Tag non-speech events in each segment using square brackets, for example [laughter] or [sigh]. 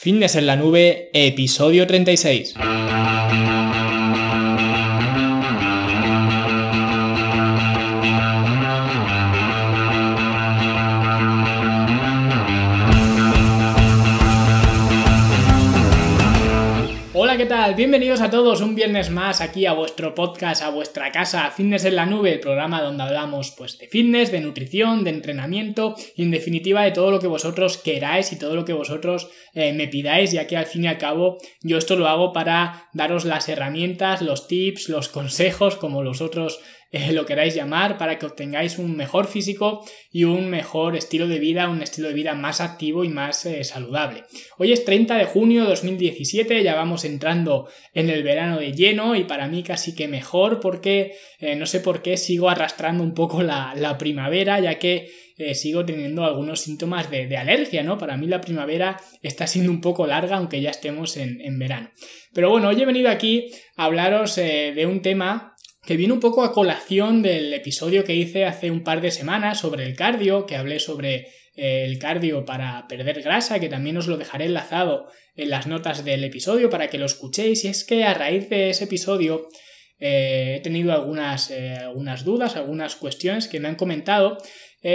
Fitness en la nube, episodio 36. Bienvenidos a todos un viernes más aquí a vuestro podcast, a vuestra casa, Fitness en la Nube, el programa donde hablamos pues de fitness, de nutrición, de entrenamiento y en definitiva de todo lo que vosotros queráis y todo lo que vosotros eh, me pidáis, ya que al fin y al cabo yo esto lo hago para daros las herramientas, los tips, los consejos, como los otros eh, lo queráis llamar, para que obtengáis un mejor físico y un mejor estilo de vida, un estilo de vida más activo y más eh, saludable. Hoy es 30 de junio de 2017, ya vamos entrando en el verano de lleno y para mí casi que mejor porque eh, no sé por qué sigo arrastrando un poco la, primavera, ya que sigo teniendo algunos síntomas de, alergia, ¿no? Para mí la primavera está siendo un poco larga, aunque ya estemos en, en verano. Pero bueno, hoy he venido aquí a hablaros de un tema que viene un poco a colación del episodio que hice hace un par de semanas sobre el cardio, que hablé sobre eh, el cardio para perder grasa, que también os lo dejaré enlazado en las notas del episodio para que lo escuchéis. Y es que a raíz de ese episodio eh, he tenido algunas, eh, algunas, dudas, algunas cuestiones que me han comentado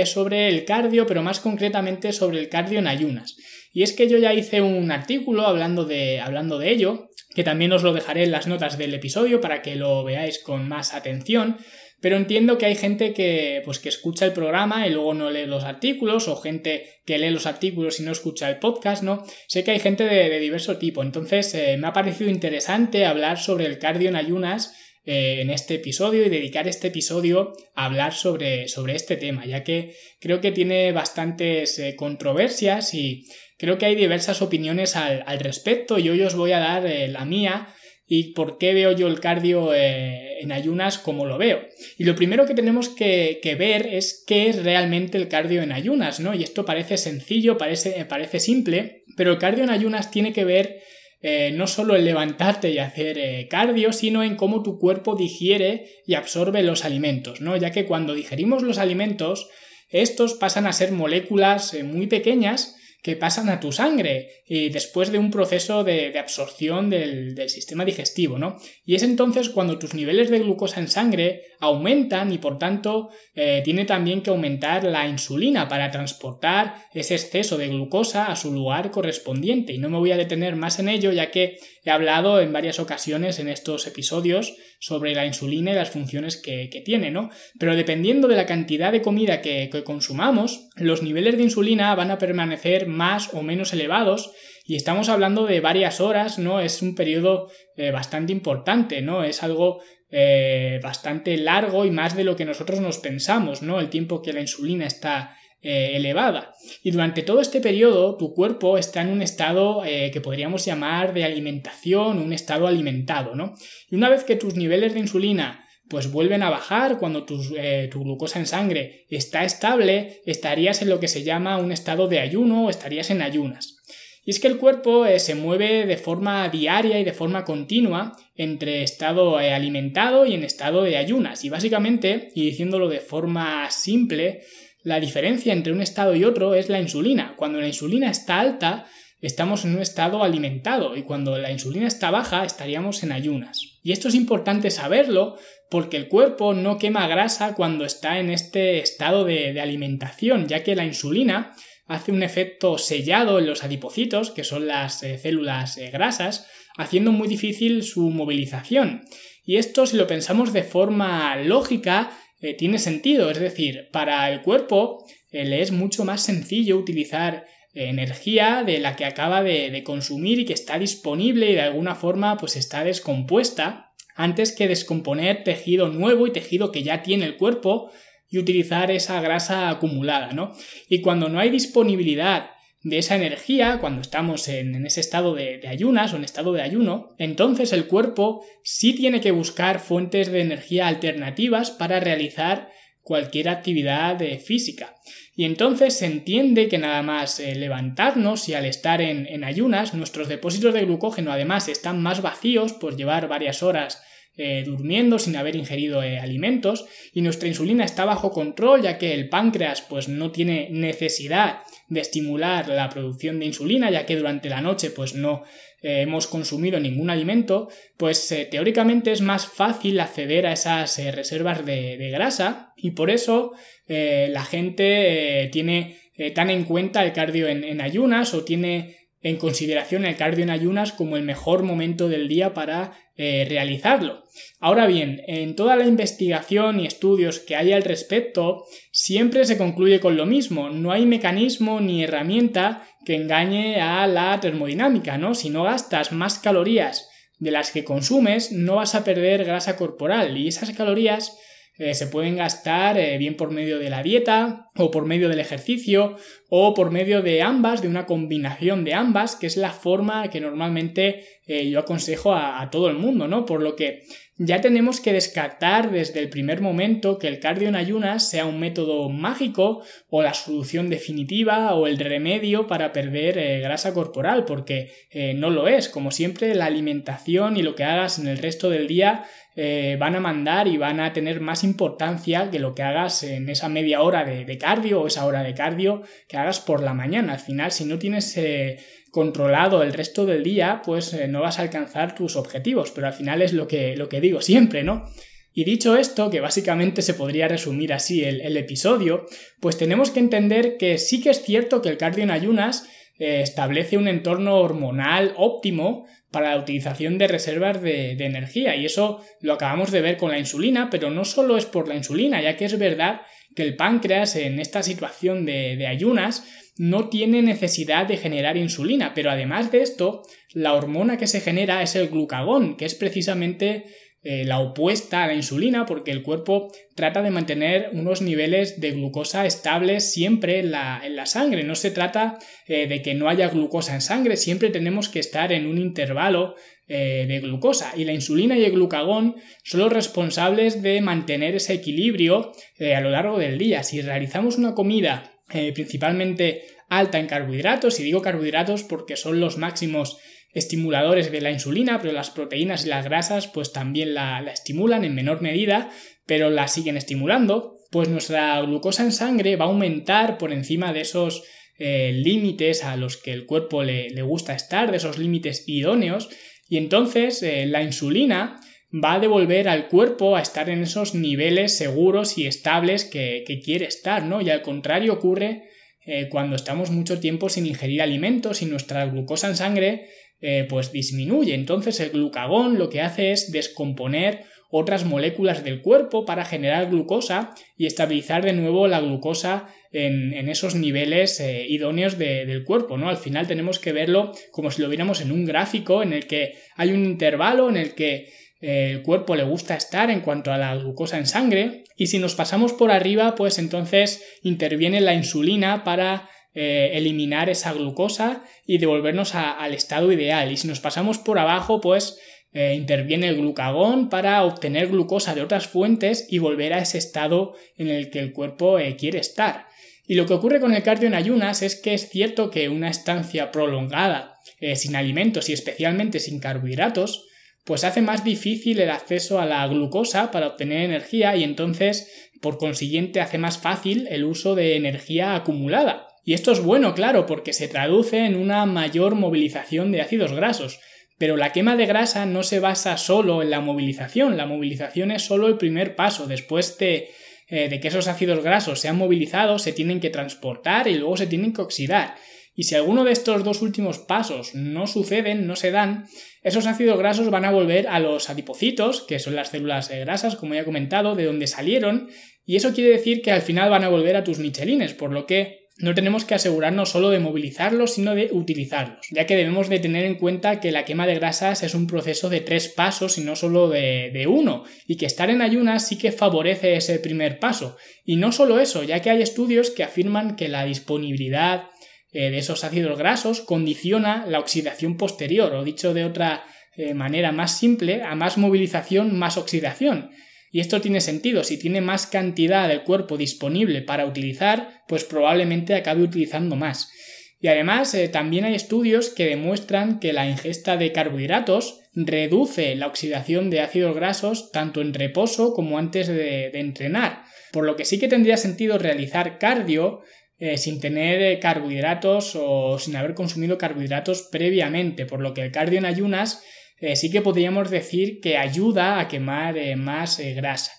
sobre el cardio, pero más concretamente sobre el cardio en ayunas. Y es que yo ya hice un artículo hablando de, hablando de ello, que también os lo dejaré en las notas del episodio para que lo veáis con más atención. Pero entiendo que hay gente que, pues, que escucha el programa y luego no lee los artículos, o gente que lee los artículos y no escucha el podcast, ¿no? Sé que hay gente de, diverso tipo. Entonces, eh, me ha parecido interesante hablar sobre el cardio en ayunas eh, en este episodio y dedicar este episodio a hablar sobre, sobre este tema, ya que creo que tiene bastantes eh, controversias y Creo que hay diversas opiniones al, respecto y hoy os voy a dar eh, la mía y por qué veo yo el cardio en ayunas como lo veo. Y lo primero que tenemos que, ver es qué es realmente el cardio en ayunas, ¿no? Y esto parece sencillo, parece, parece simple, pero el cardio en ayunas tiene que ver eh, no solo en levantarte y hacer cardio, sino en cómo tu cuerpo digiere y absorbe los alimentos, ¿no? Ya que cuando digerimos los alimentos, estos pasan a ser moléculas muy pequeñas que pasan a tu sangre y después de un proceso de, absorción del, sistema digestivo, ¿no? Y es entonces cuando tus niveles de glucosa en sangre aumentan y por tanto eh, tiene también que aumentar la insulina para transportar ese exceso de glucosa a su lugar correspondiente. Y no me voy a detener más en ello ya que he hablado en varias ocasiones en estos episodios sobre la insulina y las funciones que, tiene, ¿no? Pero dependiendo de la cantidad de comida que, consumamos, los niveles de insulina van a permanecer más o menos elevados y estamos hablando de varias horas, ¿no? Es un periodo eh, bastante importante, ¿no? Es algo eh, bastante largo y más de lo que nosotros nos pensamos, ¿no? El tiempo que la insulina está eh, elevada. Y durante todo este periodo tu cuerpo está en un estado eh, que podríamos llamar de alimentación, un estado alimentado, ¿no? Y una vez que tus niveles de insulina pues vuelven a bajar cuando eh, tu glucosa en sangre está estable, estarías en lo que se llama un estado de ayuno o estarías en ayunas. Y es que el cuerpo se mueve de forma diaria y de forma continua entre estado alimentado y en estado de ayunas. Y básicamente, y diciéndolo de forma simple, la diferencia entre un estado y otro es la insulina. Cuando la insulina está alta, estamos en un estado alimentado y cuando la insulina está baja, estaríamos en ayunas. Y esto es importante saberlo porque el cuerpo no quema grasa cuando está en este estado de, alimentación, ya que la insulina hace un efecto sellado en los adipocitos, que son las eh, células eh, grasas, haciendo muy difícil su movilización. Y esto, si lo pensamos de forma lógica, eh, tiene sentido. Es decir, para el cuerpo eh, le es mucho más sencillo utilizar eh, energía de la que acaba de, consumir y que está disponible y de alguna forma pues está descompuesta antes que descomponer tejido nuevo y tejido que ya tiene el cuerpo y utilizar esa grasa acumulada, ¿no? Y cuando no hay disponibilidad de esa energía, cuando estamos en, ese estado de, ayunas o en estado de ayuno, entonces el cuerpo sí tiene que buscar fuentes de energía alternativas para realizar cualquier actividad eh, física. Y entonces se entiende que nada más eh, levantarnos y al estar en, ayunas, nuestros depósitos de glucógeno además están más vacíos por llevar varias horas eh, durmiendo sin haber ingerido eh, alimentos y nuestra insulina está bajo control ya que el páncreas pues no tiene necesidad de estimular la producción de insulina ya que durante la noche pues no eh, hemos consumido ningún alimento pues teóricamente es más fácil acceder a esas reservas de, de, grasa y por eso la gente tiene tan en cuenta el cardio en ayunas o tiene en consideración el cardio en ayunas como el mejor momento del día para eh, realizarlo. Ahora bien, en toda la investigación y estudios que hay al respecto, siempre se concluye con lo mismo, no hay mecanismo ni herramienta que engañe a la termodinámica, ¿no? Si no gastas más calorías de las que consumes, no vas a perder grasa corporal y esas calorías eh, se pueden gastar eh, bien por medio de la dieta o por medio del ejercicio o por medio de ambas, de una combinación de ambas, que es la forma que normalmente eh, yo aconsejo a, a, todo el mundo, ¿no? Por lo que ya tenemos que descartar desde el primer momento que el cardio en ayunas sea un método mágico o la solución definitiva o el remedio para perder grasa corporal, porque no lo es. Como siempre, la alimentación y lo que hagas en el resto del día eh, van a mandar y van a tener más importancia que lo que hagas en esa media hora de, cardio o esa hora de cardio que hagas por la mañana. Al final, si no tienes eh, controlado el resto del día, pues eh, no vas a alcanzar tus objetivos, pero al final es lo que, lo que digo siempre, ¿no? Y dicho esto, que básicamente se podría resumir así el, episodio, pues tenemos que entender que sí que es cierto que el cardio en ayunas establece un entorno hormonal óptimo para la utilización de reservas de, energía. Y eso lo acabamos de ver con la insulina, pero no solo es por la insulina, ya que es verdad que el páncreas en esta situación de, ayunas no tiene necesidad de generar insulina, pero además de esto, la hormona que se genera es el glucagón, que es precisamente eh, la opuesta a la insulina porque el cuerpo trata de mantener unos niveles de glucosa estables siempre en la, sangre. No se trata eh, de que no haya glucosa en sangre, siempre tenemos que estar en un intervalo eh, de glucosa y la insulina y el glucagón son los responsables de mantener ese equilibrio a lo largo del día. Si realizamos una comida principalmente alta en carbohidratos, y digo carbohidratos porque son los máximos estimuladores de la insulina, pero las proteínas y las grasas pues también la, estimulan en menor medida, pero la siguen estimulando, pues nuestra glucosa en sangre va a aumentar por encima de esos eh, límites a los que el cuerpo le, gusta estar, de esos límites idóneos, y entonces eh, la insulina va a devolver al cuerpo a estar en esos niveles seguros y estables que, quiere estar, ¿no? Y al contrario ocurre eh, cuando estamos mucho tiempo sin ingerir alimentos y nuestra glucosa en sangre eh, pues disminuye. Entonces el glucagón lo que hace es descomponer otras moléculas del cuerpo para generar glucosa y estabilizar de nuevo la glucosa en, esos niveles eh, idóneos del cuerpo, ¿no? Al final tenemos que verlo como si lo viéramos en un gráfico en el que hay un intervalo en el que eh, el cuerpo le gusta estar en cuanto a la glucosa en sangre y si nos pasamos por arriba pues entonces interviene la insulina para eh, eliminar esa glucosa y devolvernos al estado ideal. Y si nos pasamos por abajo, pues eh, interviene el glucagón para obtener glucosa de otras fuentes y volver a ese estado en el que el cuerpo eh, quiere estar. Y lo que ocurre con el cardio en ayunas es que es cierto que una estancia prolongada sin alimentos y especialmente sin carbohidratos, pues hace más difícil el acceso a la glucosa para obtener energía y entonces, por consiguiente, hace más fácil el uso de energía acumulada. Y esto es bueno, claro, porque se traduce en una mayor movilización de ácidos grasos. Pero la quema de grasa no se basa solo en la movilización, la movilización es solo el primer paso. Después de, eh, que esos ácidos grasos sean movilizados, se tienen que transportar y luego se tienen que oxidar. Y si alguno de estos dos últimos pasos no suceden, no se dan, esos ácidos grasos van a volver a los adipocitos, que son las células eh, grasas, como ya he comentado, de donde salieron, y eso quiere decir que al final van a volver a tus michelines, por lo que no tenemos que asegurarnos solo de movilizarlos, sino de utilizarlos, ya que debemos de tener en cuenta que la quema de grasas es un proceso de tres pasos y no solo de, uno, y que estar en ayunas sí que favorece ese primer paso. Y no solo eso, ya que hay estudios que afirman que la disponibilidad eh, de esos ácidos grasos condiciona la oxidación posterior, o dicho de otra eh, manera más simple, a más movilización, más oxidación. Y esto tiene sentido, si tiene más cantidad del cuerpo disponible para utilizar, pues probablemente acabe utilizando más. Y además eh, también hay estudios que demuestran que la ingesta de carbohidratos reduce la oxidación de ácidos grasos tanto en reposo como antes de, entrenar, por lo que sí que tendría sentido realizar cardio eh, sin tener eh, carbohidratos o sin haber consumido carbohidratos previamente, por lo que el cardio en ayunas eh, sí que podríamos decir que ayuda a quemar más grasa.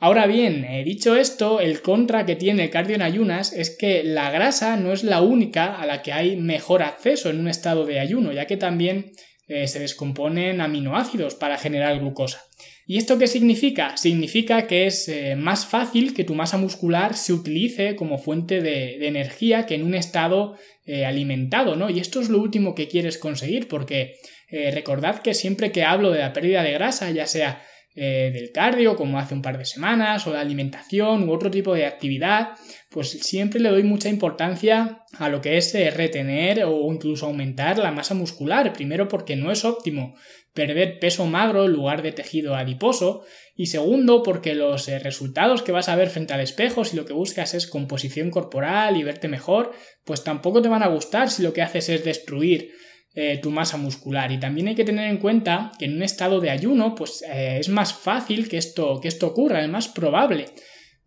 Ahora bien, dicho esto, el contra que tiene el cardio en ayunas es que la grasa no es la única a la que hay mejor acceso en un estado de ayuno, ya que también eh, se descomponen aminoácidos para generar glucosa. ¿Y esto qué significa? Significa que es eh, más fácil que tu masa muscular se utilice como fuente de, energía que en un estado eh, alimentado, ¿no? Y esto es lo último que quieres conseguir, porque recordad que siempre que hablo de la pérdida de grasa, ya sea eh, del cardio, como hace un par de semanas, o la alimentación u otro tipo de actividad, pues siempre le doy mucha importancia a lo que es eh, retener o incluso aumentar la masa muscular. Primero porque no es óptimo perder peso magro en lugar de tejido adiposo y segundo porque los eh, resultados que vas a ver frente al espejo si lo que buscas es composición corporal y verte mejor pues tampoco te van a gustar si lo que haces es destruir eh, tu masa muscular. Y también hay que tener en cuenta que en un estado de ayuno, pues eh, es más fácil que esto, que esto ocurra, es más probable.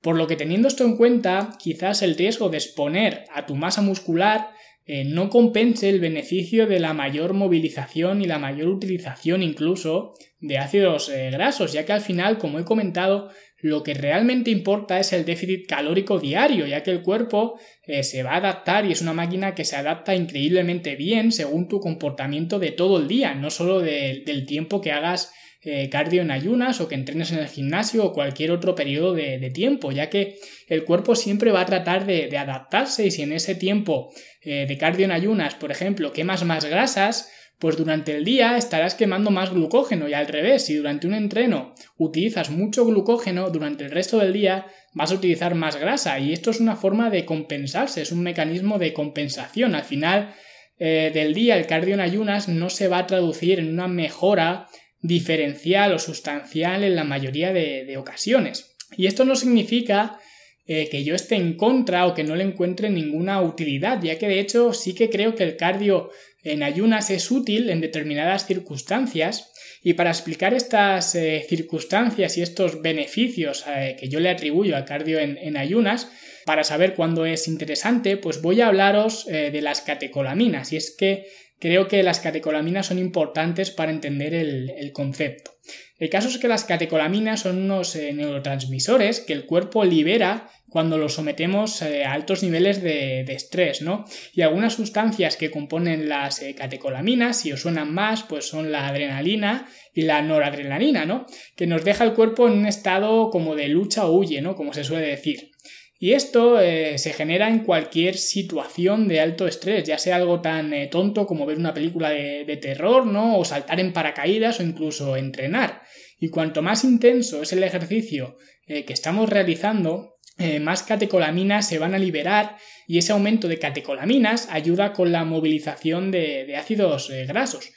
Por lo que teniendo esto en cuenta, quizás el riesgo de exponer a tu masa muscular eh, no compense el beneficio de la mayor movilización y la mayor utilización incluso de ácidos grasos, ya que al final, como he comentado, lo que realmente importa es el déficit calórico diario, ya que el cuerpo eh, se va a adaptar y es una máquina que se adapta increíblemente bien según tu comportamiento de todo el día, no solo del tiempo que hagas eh, cardio en ayunas o que entrenes en el gimnasio o cualquier otro periodo de, tiempo, ya que el cuerpo siempre va a tratar de, adaptarse y si en ese tiempo eh, de cardio en ayunas, por ejemplo, quemas más grasas, pues durante el día estarás quemando más glucógeno y al revés, si durante un entreno utilizas mucho glucógeno, durante el resto del día vas a utilizar más grasa y esto es una forma de compensarse, es un mecanismo de compensación. Al final eh, del día el cardio en ayunas no se va a traducir en una mejora diferencial o sustancial en la mayoría de, ocasiones. Y esto no significa eh, que yo esté en contra o que no le encuentre ninguna utilidad, ya que de hecho sí que creo que el cardio en ayunas es útil en determinadas circunstancias y para explicar estas eh, circunstancias y estos beneficios eh, que yo le atribuyo al cardio en, ayunas, para saber cuándo es interesante, pues voy a hablaros eh, de las catecolaminas. Y es que creo que las catecolaminas son importantes para entender el concepto. El caso es que las catecolaminas son unos neurotransmisores que el cuerpo libera cuando lo sometemos eh, a altos niveles de, estrés, ¿no? Y algunas sustancias que componen las eh, catecolaminas, si os suenan más, pues son la adrenalina y la noradrenalina, ¿no? Que nos deja el cuerpo en un estado como de lucha o huye, ¿no? Como se suele decir. Y esto eh, se genera en cualquier situación de alto estrés, ya sea algo tan tonto como ver una película de, terror, ¿no? O saltar en paracaídas o incluso entrenar. Y cuanto más intenso es el ejercicio que estamos realizando, eh, más catecolaminas se van a liberar y ese aumento de catecolaminas ayuda con la movilización de, ácidos eh, grasos.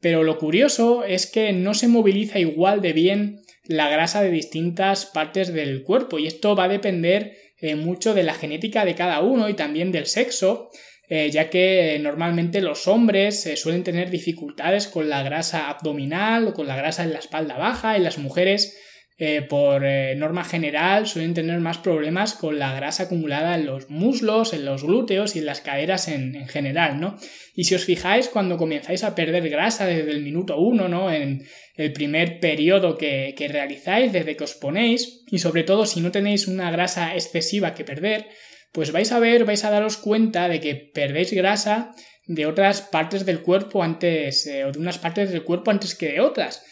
Pero lo curioso es que no se moviliza igual de bien la grasa de distintas partes del cuerpo y esto va a depender eh, mucho de la genética de cada uno y también del sexo, ya que normalmente los hombres suelen tener dificultades con la grasa abdominal o con la grasa en la espalda baja y las mujeres eh, por eh, norma general suelen tener más problemas con la grasa acumulada en los muslos, en los glúteos y en las caderas en, general, ¿no? Y si os fijáis, cuando comenzáis a perder grasa desde el minuto uno, ¿no? En el primer periodo que, que realizáis, desde que os ponéis, y sobre todo si no tenéis una grasa excesiva que perder, pues vais a ver, vais a daros cuenta de que perdéis grasa de otras partes del cuerpo antes, eh, o de unas partes del cuerpo antes que de otras.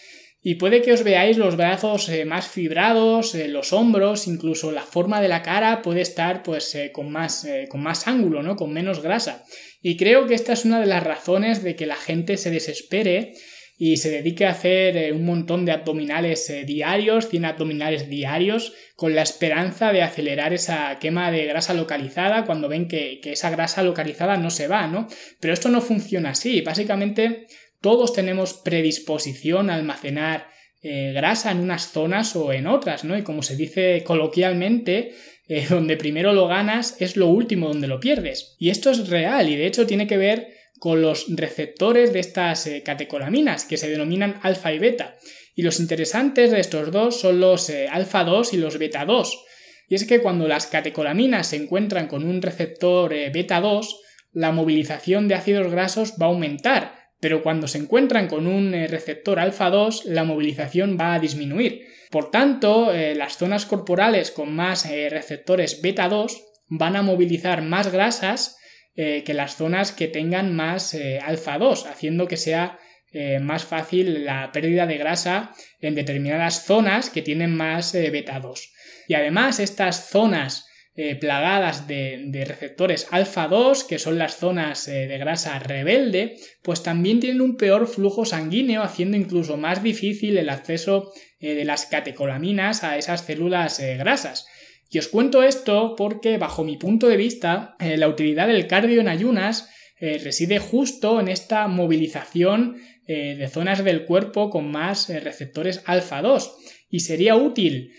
Y puede que os veáis los brazos eh, más fibrados, eh, los hombros, incluso la forma de la cara puede estar pues eh, con, más, con más ángulo, ¿no? Con menos grasa. Y creo que esta es una de las razones de que la gente se desespere y se dedique a hacer un montón de abdominales diarios, 100 abdominales diarios, con la esperanza de acelerar esa quema de grasa localizada cuando ven que, que esa grasa localizada no se va, ¿no? Pero esto no funciona así. Básicamente todos tenemos predisposición a almacenar eh, grasa en unas zonas o en otras, ¿no? Y como se dice coloquialmente, eh, [laughs] donde primero lo ganas es lo último donde lo pierdes. Y esto es real y de hecho tiene que ver con los receptores de estas eh, catecolaminas, que se denominan alfa y beta. Y los interesantes de estos dos son los alfa 2 y los beta 2. Y es que cuando las catecolaminas se encuentran con un receptor beta 2, la movilización de ácidos grasos va a aumentar, pero cuando se encuentran con un receptor alfa 2, la movilización va a disminuir. Por tanto, las zonas corporales con más receptores beta 2 van a movilizar más grasas eh, que las zonas que tengan más eh, alfa 2, haciendo que sea eh, más fácil la pérdida de grasa en determinadas zonas que tienen más beta 2. Y además estas zonas plagadas de, receptores alfa 2, que son las zonas de grasa rebelde, pues también tienen un peor flujo sanguíneo, haciendo incluso más difícil el acceso de las catecolaminas a esas células grasas. Y os cuento esto porque, bajo mi punto de vista, eh, la utilidad del cardio en ayunas eh, reside justo en esta movilización eh, de zonas del cuerpo con más receptores alfa 2. Y sería útil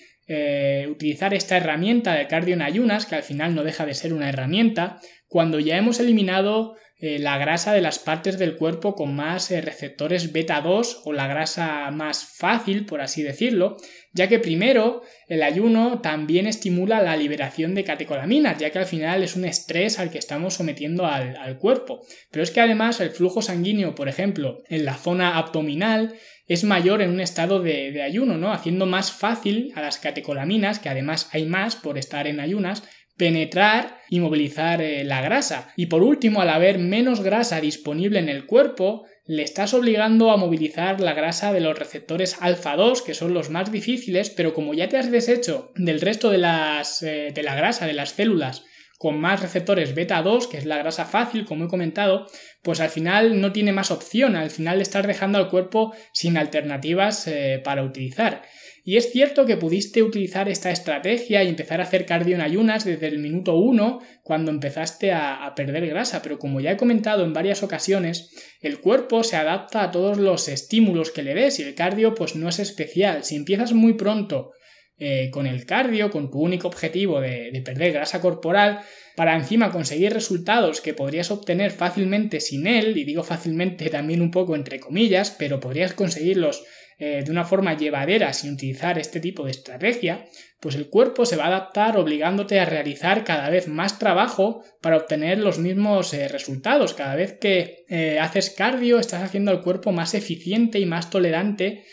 utilizar esta herramienta del cardio en ayunas, que al final no deja de ser una herramienta, cuando ya hemos eliminado eh, la grasa de las partes del cuerpo con más eh, receptores beta 2 o la grasa más fácil, por así decirlo, ya que primero el ayuno también estimula la liberación de catecolaminas, ya que al final es un estrés al que estamos sometiendo al, cuerpo. Pero es que además el flujo sanguíneo, por ejemplo, en la zona abdominal, es mayor en un estado de, ayuno, ¿no? Haciendo más fácil a las catecolaminas, que además hay más por estar en ayunas, penetrar y movilizar eh, la grasa. Y por último, al haber menos grasa disponible en el cuerpo, le estás obligando a movilizar la grasa de los receptores alfa 2, que son los más difíciles, pero como ya te has deshecho del resto de, las, eh, de la grasa de las células con más receptores beta 2, que es la grasa fácil, como he comentado, pues al final no tiene más opción, al final estás dejando al cuerpo sin alternativas eh, para utilizar. Y es cierto que pudiste utilizar esta estrategia y empezar a hacer cardio en ayunas desde el minuto 1 cuando empezaste a, perder grasa, pero como ya he comentado en varias ocasiones, el cuerpo se adapta a todos los estímulos que le des y el cardio pues no es especial. Si empiezas muy pronto eh, con el cardio, con tu único objetivo de, de, perder grasa corporal, para encima conseguir resultados que podrías obtener fácilmente sin él, y digo fácilmente [laughs] también un poco entre comillas, pero podrías conseguirlos eh, de una forma llevadera sin utilizar este tipo de estrategia, pues el cuerpo se va a adaptar obligándote a realizar cada vez más trabajo para obtener los mismos eh, resultados. Cada vez que haces cardio estás haciendo al cuerpo más eficiente y más tolerante,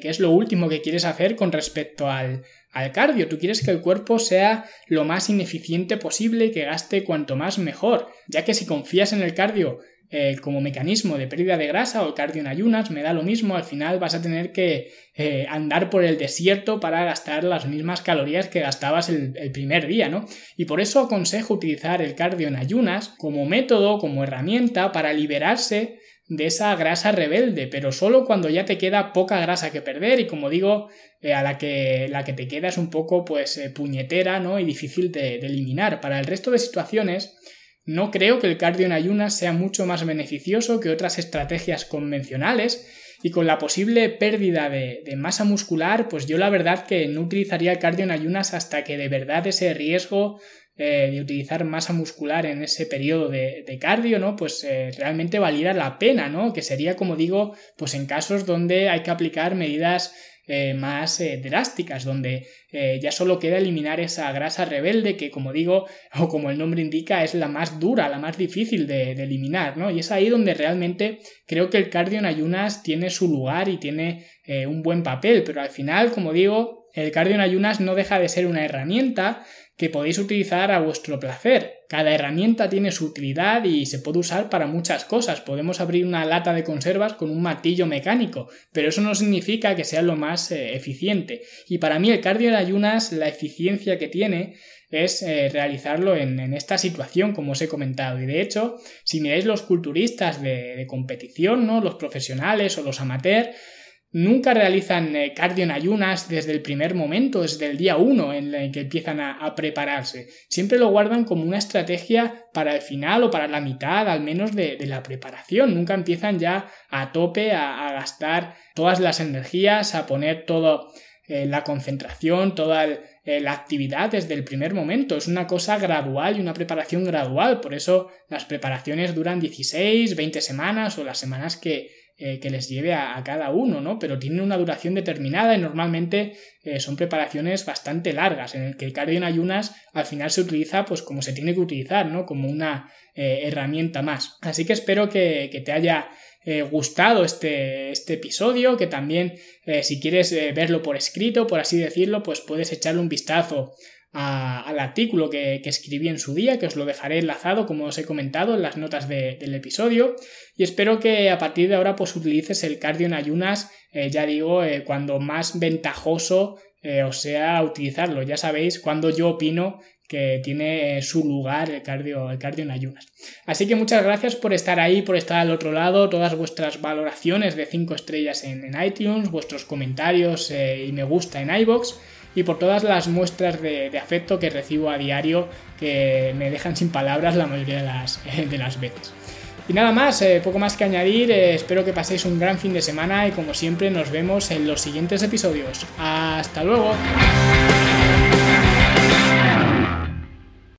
que es lo último que quieres hacer con respecto al, al cardio. Tú quieres que el cuerpo sea lo más ineficiente posible y que gaste cuanto más mejor, ya que si confías en el cardio eh, como mecanismo de pérdida de grasa o cardio en ayunas, me da lo mismo, al final vas a tener que eh, andar por el desierto para gastar las mismas calorías que gastabas el, el, primer día, ¿no? Y por eso aconsejo utilizar el cardio en ayunas como método, como herramienta para liberarse de esa grasa rebelde, pero solo cuando ya te queda poca grasa que perder y como digo, eh, a la que, la que te queda es un poco pues puñetera, ¿no? Y difícil de, de eliminar. Para el resto de situaciones, no creo que el cardio en ayunas sea mucho más beneficioso que otras estrategias convencionales y con la posible pérdida de, masa muscular, pues yo la verdad que no utilizaría el cardio en ayunas hasta que de verdad ese riesgo eh, de utilizar masa muscular en ese periodo de, cardio, ¿no? Pues eh, realmente valiera la pena, ¿no? Que sería, como digo, pues en casos donde hay que aplicar medidas eh, más drásticas, donde ya solo queda eliminar esa grasa rebelde que, como digo, [laughs] o como el nombre indica, es la más dura, la más difícil de, de eliminar, ¿no? Y es ahí donde realmente creo que el cardio en ayunas tiene su lugar y tiene un buen papel, pero al final, como digo, el cardio en ayunas no deja de ser una herramienta que podéis utilizar a vuestro placer. Cada herramienta tiene su utilidad y se puede usar para muchas cosas. Podemos abrir una lata de conservas con un martillo mecánico, pero eso no significa que sea lo más eh, eficiente. Y para mí el cardio de ayunas, la eficiencia que tiene es eh, realizarlo en, esta situación, como os he comentado. Y de hecho, si miráis los culturistas de, de competición, ¿no? los profesionales o los amateurs, nunca realizan eh, cardio en ayunas desde el primer momento, desde el día uno en el que empiezan a, prepararse. Siempre lo guardan como una estrategia para el final o para la mitad al menos de, la preparación. Nunca empiezan ya a tope a, gastar todas las energías, a poner todo la concentración, toda la actividad desde el primer momento. Es una cosa gradual y una preparación gradual. Por eso las preparaciones duran 16, 20 semanas o las semanas que, eh, que les lleve a, cada uno, ¿no? Pero tienen una duración determinada y normalmente eh, son preparaciones bastante largas, en el que el cardio en ayunas al final se utiliza pues como se tiene que utilizar, ¿no? Como una eh, herramienta más. Así que espero que, te haya gustado este, este, episodio, que también si quieres verlo por escrito, por así decirlo, pues puedes echarle un vistazo al artículo que, escribí en su día, que os lo dejaré enlazado, como os he comentado, en las notas del episodio. Y espero que a partir de ahora pues utilices el cardio en ayunas, eh, ya digo, eh, cuando más ventajoso eh, os sea utilizarlo. Ya sabéis cuando yo opino que tiene su lugar el cardio, el cardio en ayunas. Así que muchas gracias por estar ahí, por estar al otro lado, todas vuestras valoraciones de 5 estrellas en, iTunes, vuestros comentarios y me gusta en iBox y por todas las muestras de, afecto que recibo a diario que me dejan sin palabras la mayoría de las, [laughs] de las veces. Y nada más, eh, poco más que añadir, eh, espero que paséis un gran fin de semana y como siempre nos vemos en los siguientes episodios. Hasta luego.